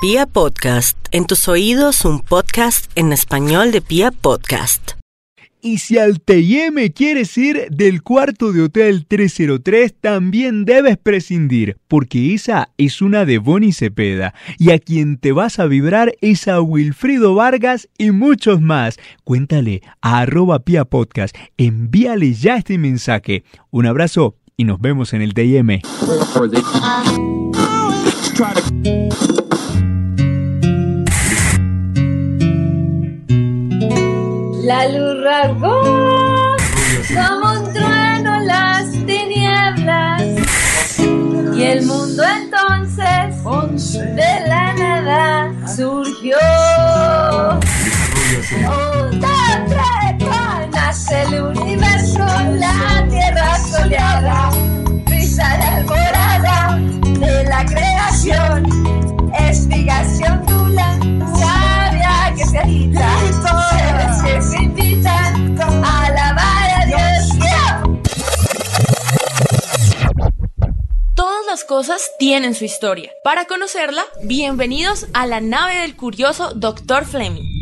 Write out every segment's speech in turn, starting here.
Pia Podcast, en tus oídos un podcast en español de Pia Podcast. Y si al TIM quieres ir del cuarto de Hotel 303, también debes prescindir, porque esa es una de Bonnie Cepeda. Y a quien te vas a vibrar es a Wilfrido Vargas y muchos más. Cuéntale a arroba Pia Podcast, envíale ya este mensaje. Un abrazo y nos vemos en el TIM. La luz rasgó como un trueno las tinieblas y el mundo entonces de la nada surgió. Otra nace el universo, la tierra soleada, brisa de alborada de la creación, tienen su historia. Para conocerla, bienvenidos a la nave del curioso Dr. Fleming.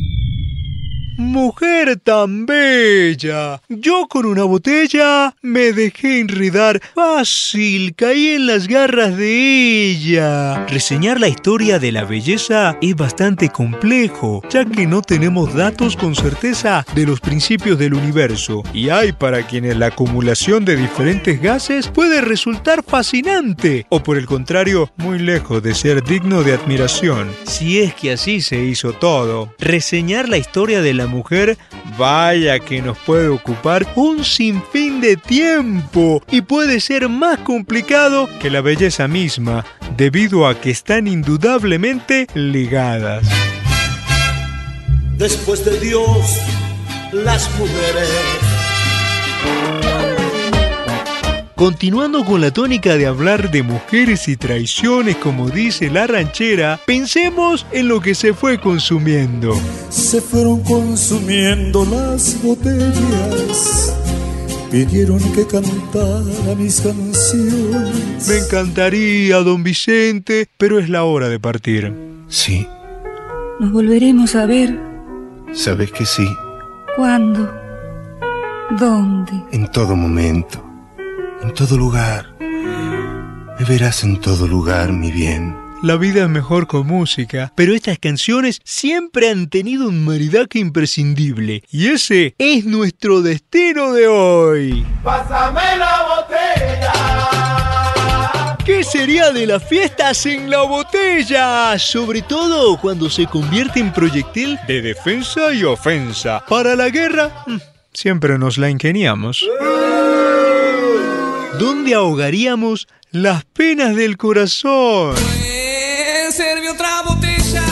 Mujer tan bella. Yo con una botella me dejé enredar fácil, caí en las garras de ella. Reseñar la historia de la belleza es bastante complejo, ya que no tenemos datos con certeza de los principios del universo. Y hay para quienes la acumulación de diferentes gases puede resultar fascinante, o por el contrario, muy lejos de ser digno de admiración. Si es que así se hizo todo. Reseñar la historia de la mujer, vaya que nos puede ocupar un sinfín de tiempo y puede ser más complicado que la belleza misma, debido a que están indudablemente ligadas. Después de Dios, las mujeres. Continuando con la tónica de hablar de mujeres y traiciones, como dice la ranchera, pensemos en lo que se fue consumiendo. Se fueron consumiendo las botellas. Pidieron que cantara mis canciones. Me encantaría, don Vicente, pero es la hora de partir. Sí, Nos volveremos a ver. sabes que sí, ¿Cuándo? ¿Dónde? en todo momento, en todo lugar. Me verás en todo lugar, mi bien. La vida es mejor con música, pero estas canciones siempre han tenido un maridaje imprescindible, y ese es nuestro destino de hoy. ¡Pásame la botella! ¿Qué sería de las fiestas en la botella? Sobre todo cuando se convierte en proyectil de defensa y ofensa. Para la guerra, mm, siempre nos la ingeniamos. ¿Dónde ahogaríamos las penas del corazón? Otra botella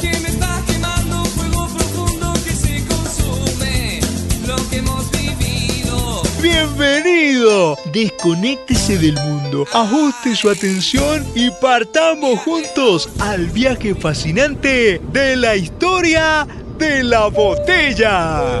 que me está quemando fuego profundo que se consume lo que hemos vivido. Bienvenido. Desconéctese del mundo, ajuste su atención y partamos juntos al viaje fascinante de la historia de la botella.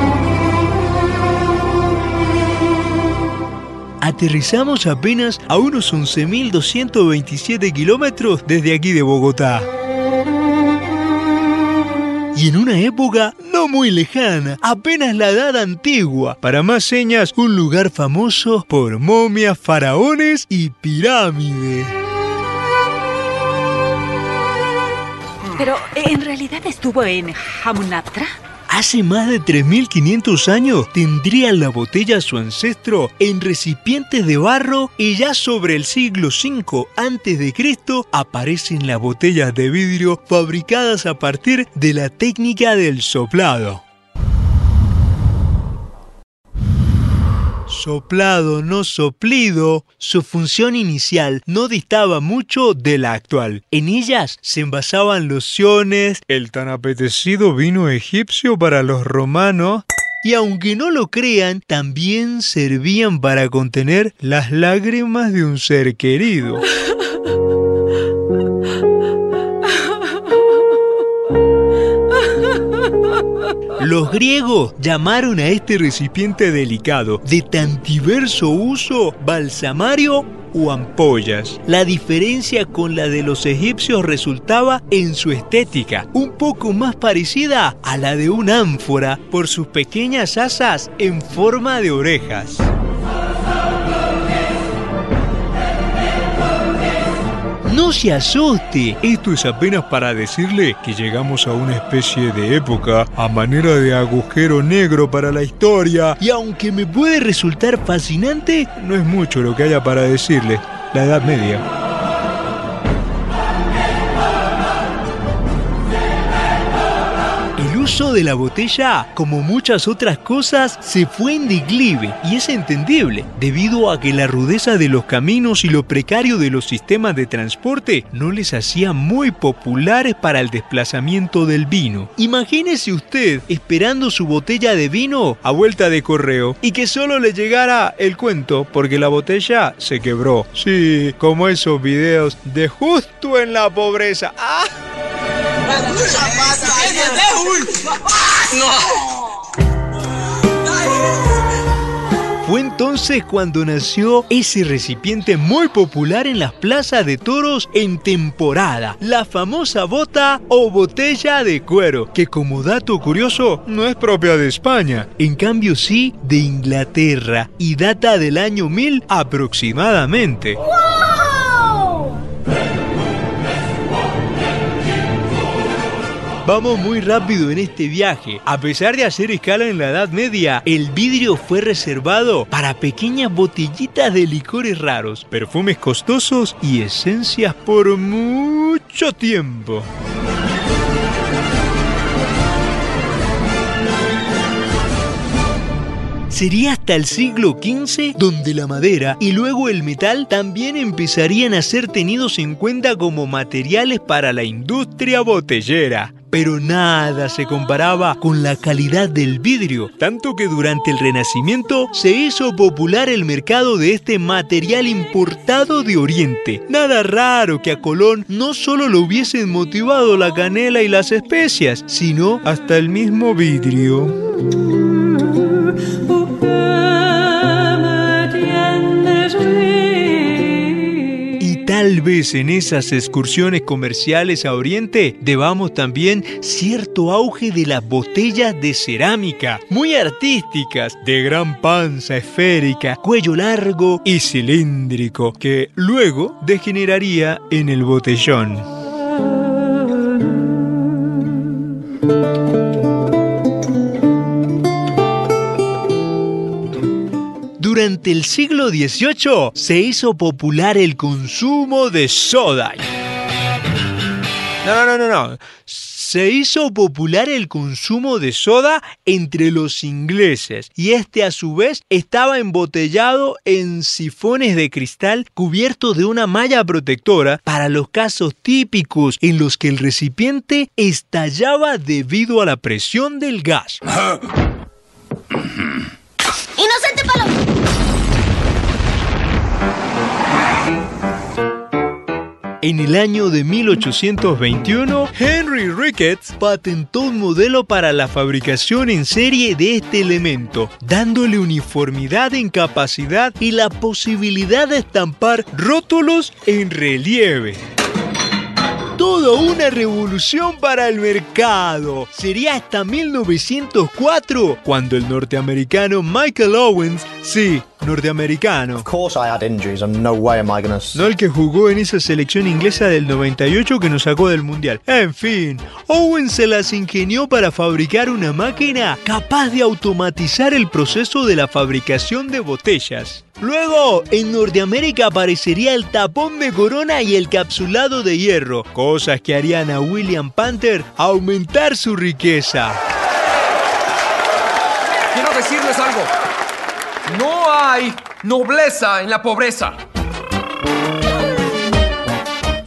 Aterrizamos apenas a unos 11.227 kilómetros desde aquí de Bogotá. Y en una época no muy lejana, apenas la edad antigua, para más señas, un lugar famoso por momias, faraones y pirámides. Pero en realidad estuvo en Hamunaptra. Hace más de 3.500 años tendría la botella su ancestro en recipientes de barro y ya sobre el siglo V Cristo aparecen las botellas de vidrio fabricadas a partir de la técnica del soplado. Soplado, no soplido, su función inicial no distaba mucho de la actual. En ellas se envasaban lociones, el tan apetecido vino egipcio para los romanos, y aunque no lo crean, también servían para contener las lágrimas de un ser querido. Griegos llamaron a este recipiente delicado de tan diverso uso balsamario o ampollas. La diferencia con la de los egipcios resultaba en su estética, un poco más parecida a la de un ánfora por sus pequeñas asas en forma de orejas. No se asuste, esto es apenas para decirle que llegamos a una especie de época a manera de agujero negro para la historia. Y aunque me puede resultar fascinante, no es mucho lo que haya para decirle, la Edad Media. Uso de la botella, como muchas otras cosas, se fue en declive y es entendible, debido a que la rudeza de los caminos y lo precario de los sistemas de transporte no les hacía muy populares para el desplazamiento del vino. Imagínese usted esperando su botella de vino a vuelta de correo y que solo le llegara el cuento porque la botella se quebró. Sí, como esos videos de justo en la pobreza. ¡Ah! Fue entonces cuando nació ese recipiente muy popular en las plazas de toros en temporada, la famosa bota o botella de cuero, que como dato curioso no es propia de España, en cambio sí de Inglaterra y data del año 1000 aproximadamente. Vamos muy rápido en este viaje. A pesar de hacer escala en la Edad Media, el vidrio fue reservado para pequeñas botellitas de licores raros, perfumes costosos y esencias por mucho tiempo. Sería hasta el siglo XV donde la madera y luego el metal también empezarían a ser tenidos en cuenta como materiales para la industria botellera. Pero nada se comparaba con la calidad del vidrio, tanto que durante el Renacimiento se hizo popular el mercado de este material importado de Oriente. Nada raro que a Colón no solo lo hubiesen motivado la canela y las especias, sino hasta el mismo vidrio. Tal vez en esas excursiones comerciales a Oriente debamos también cierto auge de las botellas de cerámica, muy artísticas, de gran panza esférica, cuello largo y cilíndrico, que luego degeneraría en el botellón. Durante el siglo XVIII se hizo popular el consumo de soda. No, no, no, no. Se hizo popular el consumo de soda entre los ingleses y este a su vez estaba embotellado en sifones de cristal cubiertos de una malla protectora para los casos típicos en los que el recipiente estallaba debido a la presión del gas. ¡Inocente Paloma! En el año de 1821, Henry Ricketts patentó un modelo para la fabricación en serie de este elemento, dándole uniformidad en capacidad y la posibilidad de estampar rótulos en relieve. Toda una revolución para el mercado. Sería hasta 1904 cuando el norteamericano Michael Owens, sí, norteamericano, Of course I had injuries and no way am I gonna... s- no el que jugó en esa selección inglesa del 98 que nos sacó del mundial. En fin, Owen se las ingenió para fabricar una máquina capaz de automatizar el proceso de la fabricación de botellas. Luego, en Norteamérica aparecería el tapón de corona y el capsulado de hierro, cosas que harían a William Panther aumentar su riqueza. Quiero decirles algo. No hay nobleza en la pobreza.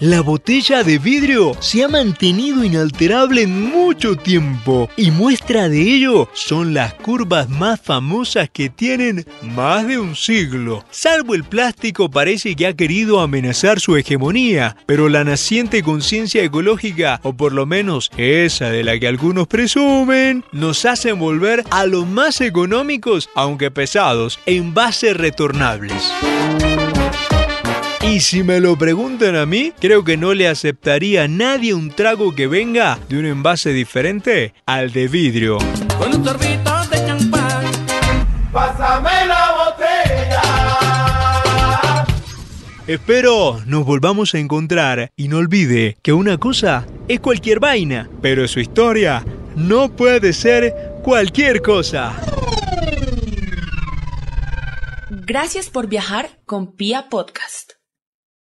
La botella de vidrio se ha mantenido inalterable en mucho tiempo y muestra de ello son las curvas más famosas que tienen más de un siglo. Salvo el plástico parece que ha querido amenazar su hegemonía, pero la naciente conciencia ecológica, o por lo menos esa de la que algunos presumen, nos hacen volver a los más económicos, aunque pesados, envases retornables. Y si me lo preguntan a mí, creo que no le aceptaría a nadie un trago que venga de un envase diferente al de vidrio. Con un sorbito de champán. Pásame la botella. Espero nos volvamos a encontrar y no olvide que una cosa es cualquier vaina, pero su historia no puede ser cualquier cosa. Gracias por viajar con Pia Podcast.